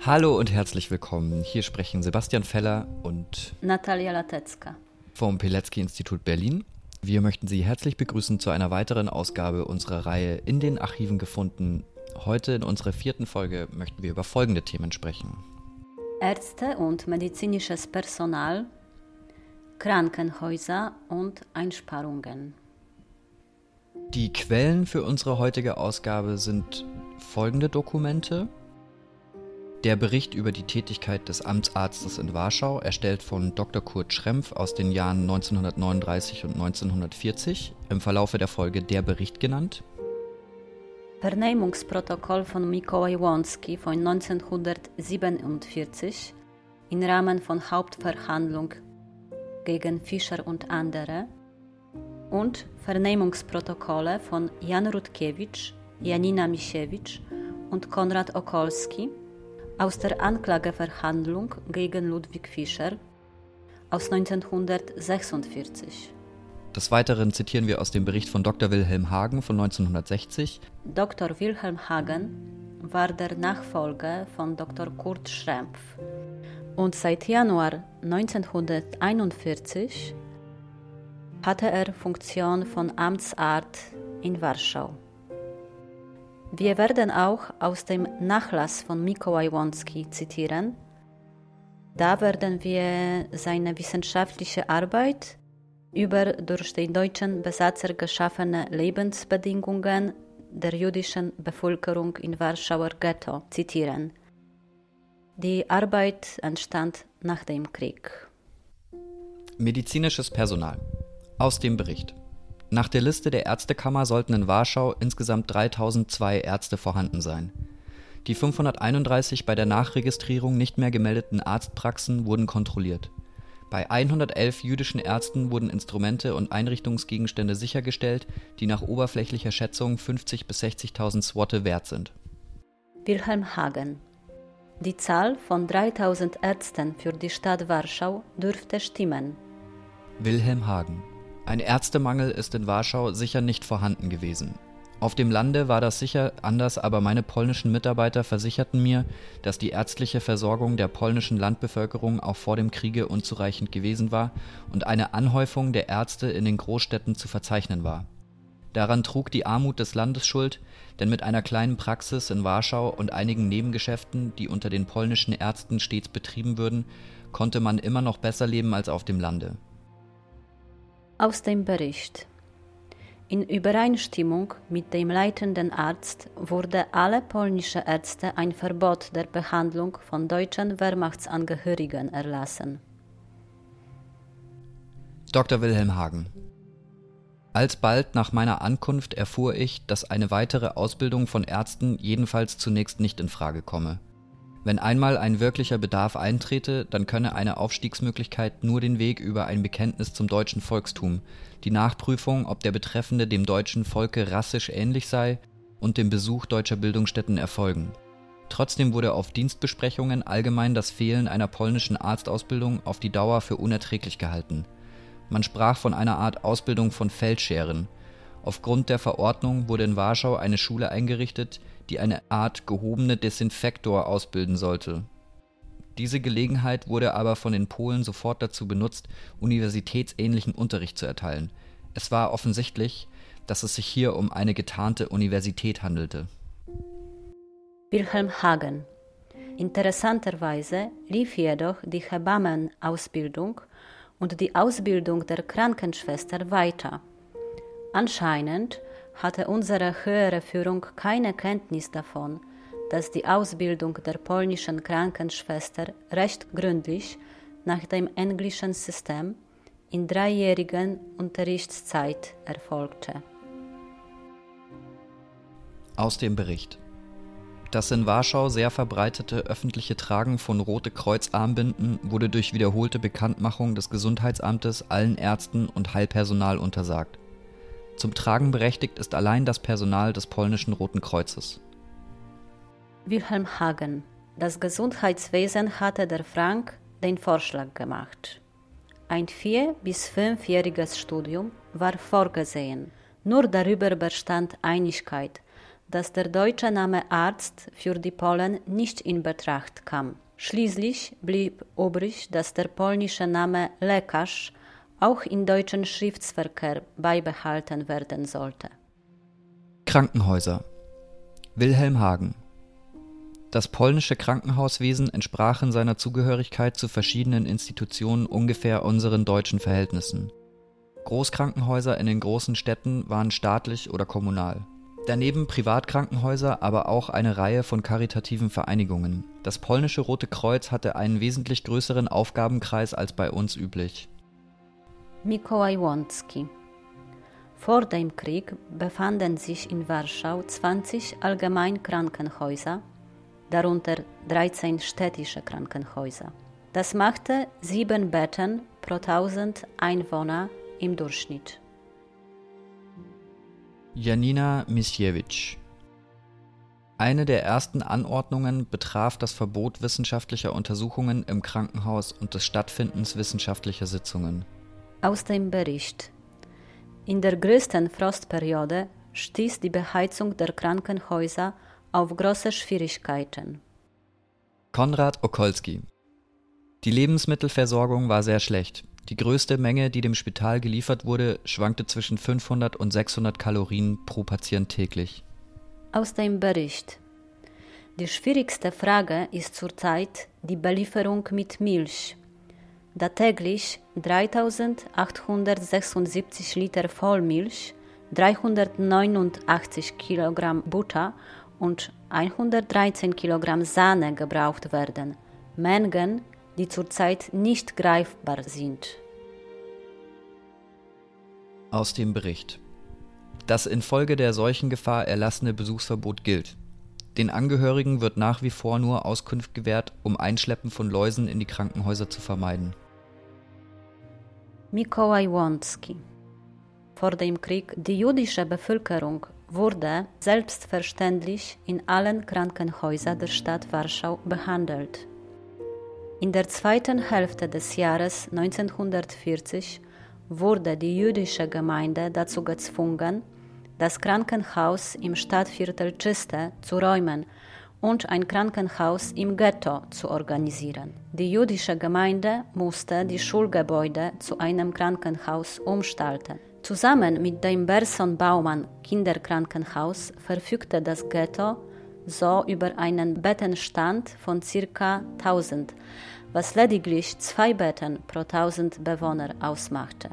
Hallo und herzlich willkommen. Hier sprechen Sebastian Feller und Natalia Latecka vom Pilecki Institut Berlin. Wir möchten Sie herzlich begrüßen zu einer weiteren Ausgabe unserer Reihe In den Archiven gefunden. Heute in unserer vierten Folge möchten wir über folgende Themen sprechen. Ärzte und medizinisches Personal, Krankenhäuser und Einsparungen. Die Quellen für unsere heutige Ausgabe sind folgende Dokumente. Der Bericht über die Tätigkeit des Amtsarztes in Warschau, erstellt von Dr. Kurt Schrempf aus den Jahren 1939 und 1940, im Verlaufe der Folge Der Bericht genannt. Vernehmungsprotokoll von Mikołaj Wonski von 1947 im Rahmen von Hauptverhandlung gegen Fischer und andere und Vernehmungsprotokolle von Jan Rutkiewicz, Janina Misiewicz und Konrad Okolski aus der Anklageverhandlung gegen Ludwig Fischer aus 1946. Des Weiteren zitieren wir aus dem Bericht von Dr. Wilhelm Hagen von 1960. Dr. Wilhelm Hagen war der Nachfolger von Dr. Kurt Schrempf und seit Januar 1941 hatte er Funktion von Amtsart in Warschau. Wir werden auch aus dem Nachlass von Mikołaj Wonski zitieren. Da werden wir seine wissenschaftliche Arbeit über durch den deutschen Besatzer geschaffene Lebensbedingungen der jüdischen Bevölkerung in Warschauer Ghetto zitieren. Die Arbeit entstand nach dem Krieg. Medizinisches Personal. Aus dem Bericht. Nach der Liste der Ärztekammer sollten in Warschau insgesamt 3002 Ärzte vorhanden sein. Die 531 bei der Nachregistrierung nicht mehr gemeldeten Arztpraxen wurden kontrolliert. Bei 111 jüdischen Ärzten wurden Instrumente und Einrichtungsgegenstände sichergestellt, die nach oberflächlicher Schätzung 50.000 bis 60.000 Swotte wert sind. Wilhelm Hagen Die Zahl von 3000 Ärzten für die Stadt Warschau dürfte stimmen. Wilhelm Hagen ein Ärztemangel ist in Warschau sicher nicht vorhanden gewesen. Auf dem Lande war das sicher anders, aber meine polnischen Mitarbeiter versicherten mir, dass die ärztliche Versorgung der polnischen Landbevölkerung auch vor dem Kriege unzureichend gewesen war und eine Anhäufung der Ärzte in den Großstädten zu verzeichnen war. Daran trug die Armut des Landes Schuld, denn mit einer kleinen Praxis in Warschau und einigen Nebengeschäften, die unter den polnischen Ärzten stets betrieben würden, konnte man immer noch besser leben als auf dem Lande aus dem Bericht. In Übereinstimmung mit dem leitenden Arzt wurde alle polnische Ärzte ein Verbot der Behandlung von deutschen Wehrmachtsangehörigen erlassen. Dr. Wilhelm Hagen Alsbald nach meiner Ankunft erfuhr ich, dass eine weitere Ausbildung von Ärzten jedenfalls zunächst nicht in Frage komme. Wenn einmal ein wirklicher Bedarf eintrete, dann könne eine Aufstiegsmöglichkeit nur den Weg über ein Bekenntnis zum deutschen Volkstum, die Nachprüfung, ob der Betreffende dem deutschen Volke rassisch ähnlich sei, und dem Besuch deutscher Bildungsstätten erfolgen. Trotzdem wurde auf Dienstbesprechungen allgemein das Fehlen einer polnischen Arztausbildung auf die Dauer für unerträglich gehalten. Man sprach von einer Art Ausbildung von Feldscheren. Aufgrund der Verordnung wurde in Warschau eine Schule eingerichtet, die eine Art gehobene Desinfektor ausbilden sollte. Diese Gelegenheit wurde aber von den Polen sofort dazu benutzt, universitätsähnlichen Unterricht zu erteilen. Es war offensichtlich, dass es sich hier um eine getarnte Universität handelte. Wilhelm Hagen Interessanterweise lief jedoch die Hebammenausbildung und die Ausbildung der Krankenschwester weiter. Anscheinend hatte unsere höhere Führung keine Kenntnis davon, dass die Ausbildung der polnischen Krankenschwester recht gründlich nach dem englischen System in dreijährigen Unterrichtszeit erfolgte. Aus dem Bericht. Das in Warschau sehr verbreitete öffentliche Tragen von Rote Kreuz-Armbinden wurde durch wiederholte Bekanntmachung des Gesundheitsamtes allen Ärzten und Heilpersonal untersagt. Zum Tragen berechtigt ist allein das Personal des polnischen Roten Kreuzes. Wilhelm Hagen. Das Gesundheitswesen hatte der Frank den Vorschlag gemacht. Ein vier- bis fünfjähriges Studium war vorgesehen. Nur darüber bestand Einigkeit, dass der deutsche Name Arzt für die Polen nicht in Betracht kam. Schließlich blieb übrig, dass der polnische Name Lekarz auch in deutschen Schriftsverkehr beibehalten werden sollte. Krankenhäuser Wilhelm Hagen Das polnische Krankenhauswesen entsprach in seiner Zugehörigkeit zu verschiedenen Institutionen ungefähr unseren deutschen Verhältnissen. Großkrankenhäuser in den großen Städten waren staatlich oder kommunal. Daneben Privatkrankenhäuser, aber auch eine Reihe von karitativen Vereinigungen. Das polnische Rote Kreuz hatte einen wesentlich größeren Aufgabenkreis als bei uns üblich. Mikołaj Łącki Vor dem Krieg befanden sich in Warschau 20 Allgemeinkrankenhäuser, darunter 13 städtische Krankenhäuser. Das machte sieben Betten pro 1000 Einwohner im Durchschnitt. Janina Misiewicz Eine der ersten Anordnungen betraf das Verbot wissenschaftlicher Untersuchungen im Krankenhaus und des Stattfindens wissenschaftlicher Sitzungen. Aus dem Bericht In der größten Frostperiode stieß die Beheizung der Krankenhäuser auf große Schwierigkeiten. Konrad Okolski Die Lebensmittelversorgung war sehr schlecht. Die größte Menge, die dem Spital geliefert wurde, schwankte zwischen 500 und 600 Kalorien pro Patient täglich. Aus dem Bericht. Die schwierigste Frage ist zurzeit die Belieferung mit Milch, da täglich 3876 Liter Vollmilch, 389 Kilogramm Butter und 113 Kilogramm Sahne gebraucht werden. Mengen, die zurzeit nicht greifbar sind. Aus dem Bericht. Das infolge der Seuchengefahr erlassene Besuchsverbot gilt. Den Angehörigen wird nach wie vor nur Auskunft gewährt, um Einschleppen von Läusen in die Krankenhäuser zu vermeiden. Mikołaj Łącki Vor dem Krieg die jüdische Bevölkerung wurde selbstverständlich in allen Krankenhäusern der Stadt Warschau behandelt. In der zweiten Hälfte des Jahres 1940 wurde die jüdische Gemeinde dazu gezwungen, das Krankenhaus im Stadtviertel Czyste zu räumen und ein Krankenhaus im Ghetto zu organisieren. Die jüdische Gemeinde musste die Schulgebäude zu einem Krankenhaus umstalten. Zusammen mit dem Berson Baumann Kinderkrankenhaus verfügte das Ghetto so über einen Bettenstand von ca. 1000, was lediglich zwei Betten pro 1000 Bewohner ausmachte.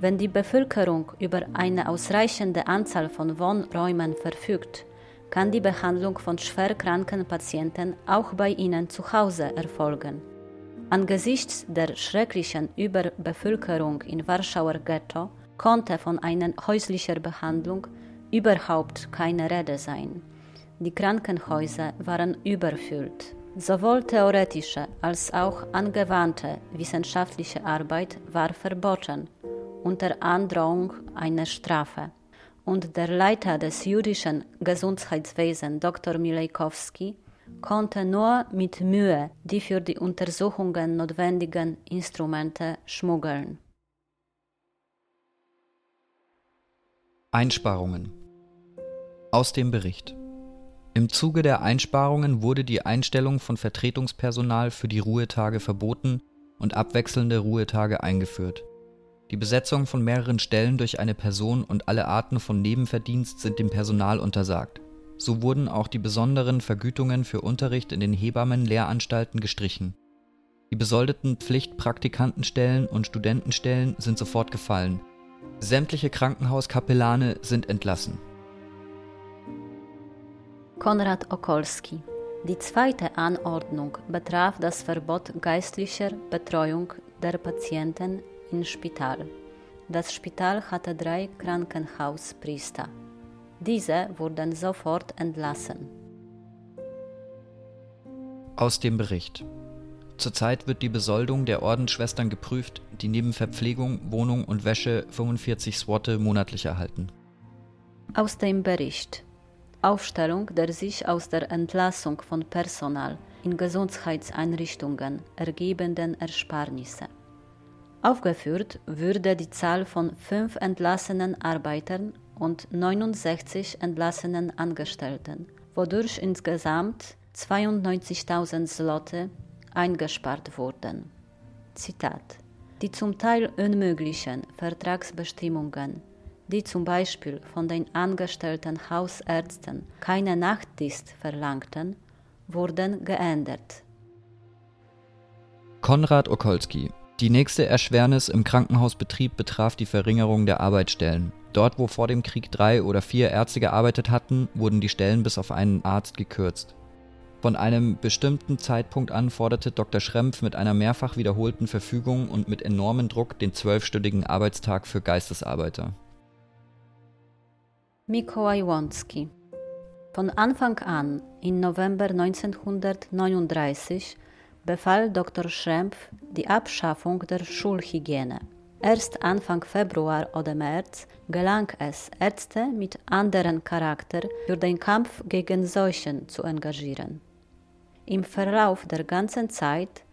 Wenn die Bevölkerung über eine ausreichende Anzahl von Wohnräumen verfügt, kann die Behandlung von schwerkranken Patienten auch bei ihnen zu Hause erfolgen. Angesichts der schrecklichen Überbevölkerung in Warschauer Ghetto konnte von einer häuslicher Behandlung überhaupt keine Rede sein. Die Krankenhäuser waren überfüllt. Sowohl theoretische als auch angewandte wissenschaftliche Arbeit war verboten, unter Androhung einer Strafe. Und der Leiter des jüdischen Gesundheitswesens, Dr. Milejkowski, konnte nur mit Mühe die für die Untersuchungen notwendigen Instrumente schmuggeln. Einsparungen aus dem Bericht. Im Zuge der Einsparungen wurde die Einstellung von Vertretungspersonal für die Ruhetage verboten und abwechselnde Ruhetage eingeführt. Die Besetzung von mehreren Stellen durch eine Person und alle Arten von Nebenverdienst sind dem Personal untersagt. So wurden auch die besonderen Vergütungen für Unterricht in den Hebammenlehranstalten gestrichen. Die besoldeten Pflichtpraktikantenstellen und Studentenstellen sind sofort gefallen. Sämtliche Krankenhauskapellane sind entlassen. Konrad Okolski. Die zweite Anordnung betraf das Verbot geistlicher Betreuung der Patienten im Spital. Das Spital hatte drei Krankenhauspriester. Diese wurden sofort entlassen. Aus dem Bericht. Zurzeit wird die Besoldung der Ordensschwestern geprüft, die neben Verpflegung, Wohnung und Wäsche 45 Swotte monatlich erhalten. Aus dem Bericht. Aufstellung der sich aus der Entlassung von Personal in Gesundheitseinrichtungen ergebenden Ersparnisse. Aufgeführt würde die Zahl von fünf entlassenen Arbeitern und 69 entlassenen Angestellten, wodurch insgesamt 92.000 Zloty eingespart wurden. Zitat Die zum Teil unmöglichen Vertragsbestimmungen, die zum Beispiel von den angestellten Hausärzten keine Nachtdienst verlangten, wurden geändert. Konrad Okolski. Die nächste Erschwernis im Krankenhausbetrieb betraf die Verringerung der Arbeitsstellen. Dort, wo vor dem Krieg drei oder vier Ärzte gearbeitet hatten, wurden die Stellen bis auf einen Arzt gekürzt. Von einem bestimmten Zeitpunkt an forderte Dr. Schrempf mit einer mehrfach wiederholten Verfügung und mit enormem Druck den zwölfstündigen Arbeitstag für Geistesarbeiter. Mikołaj Łącki Von Anfang an, im November 1939, befahl Dr. Schrempf die Abschaffung der Schulhygiene. Erst Anfang Februar oder März gelang es, Ärzte mit anderem Charakter für den Kampf gegen Seuchen zu engagieren. Im Verlauf der ganzen Zeit,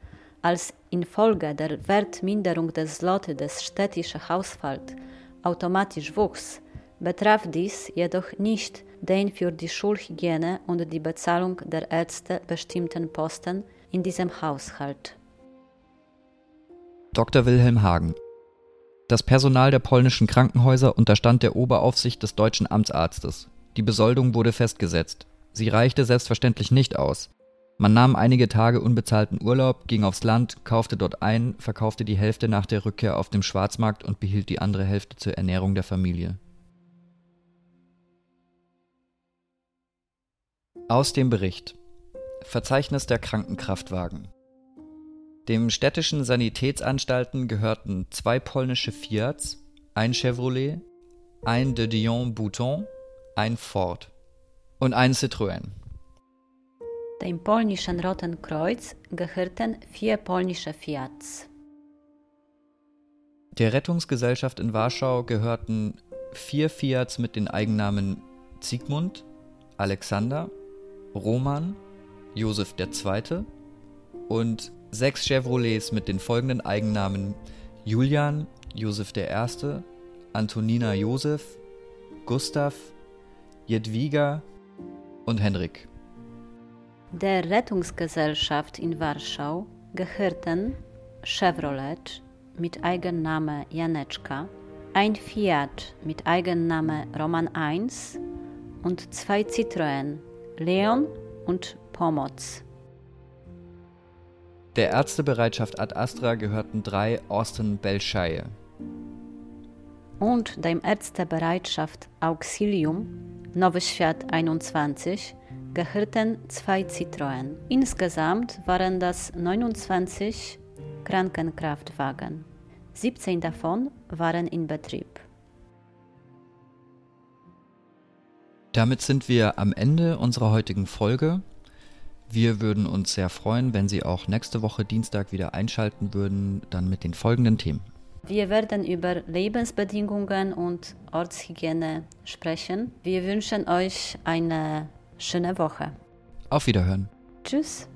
als infolge der Wertminderung des Zloty des städtischen Haushalts automatisch wuchs, betraf dies jedoch nicht den für die Schulhygiene und die Bezahlung der Ärzte bestimmten Posten in diesem Haushalt. Dr. Wilhelm Hagen Das Personal der polnischen Krankenhäuser unterstand der Oberaufsicht des deutschen Amtsarztes. Die Besoldung wurde festgesetzt. Sie reichte selbstverständlich nicht aus. Man nahm einige Tage unbezahlten Urlaub, ging aufs Land, kaufte dort ein, verkaufte die Hälfte nach der Rückkehr auf dem Schwarzmarkt und behielt die andere Hälfte zur Ernährung der Familie. Aus dem Bericht Verzeichnis der Krankenkraftwagen Dem städtischen Sanitätsanstalten gehörten zwei polnische Fiats, ein Chevrolet, ein de Dion Bouton, ein Ford und ein Citroën. Dem polnischen Roten Kreuz gehörten vier polnische Fiats. Der Rettungsgesellschaft in Warschau gehörten vier Fiats mit den Eigennamen Zygmunt, Alexander, Roman, Josef II. und sechs Chevrolets mit den folgenden Eigennamen Julian, Josef I., Antonina Josef, Gustav, Jedwiga und Henrik. Der Rettungsgesellschaft in Warschau gehörten Chevrolet mit Eigenname Janeczka, ein Fiat mit Eigenname Roman I und zwei Citroën, Leon und Pomoc. Der Ärztebereitschaft Ad Astra gehörten drei Austin Belscheie. Und dem Ärztebereitschaft Auxilium Nowy Świat 21 gehörten zwei Citroën. Insgesamt waren das 29 Krankenkraftwagen. 17 davon waren in Betrieb. Damit sind wir am Ende unserer heutigen Folge. Wir würden uns sehr freuen, wenn Sie auch nächste Woche Dienstag wieder einschalten würden, dann mit den folgenden Themen. Wir werden über Lebensbedingungen und Ortshygiene sprechen. Wir wünschen euch eine schöne Woche. Auf Wiederhören. Tschüss.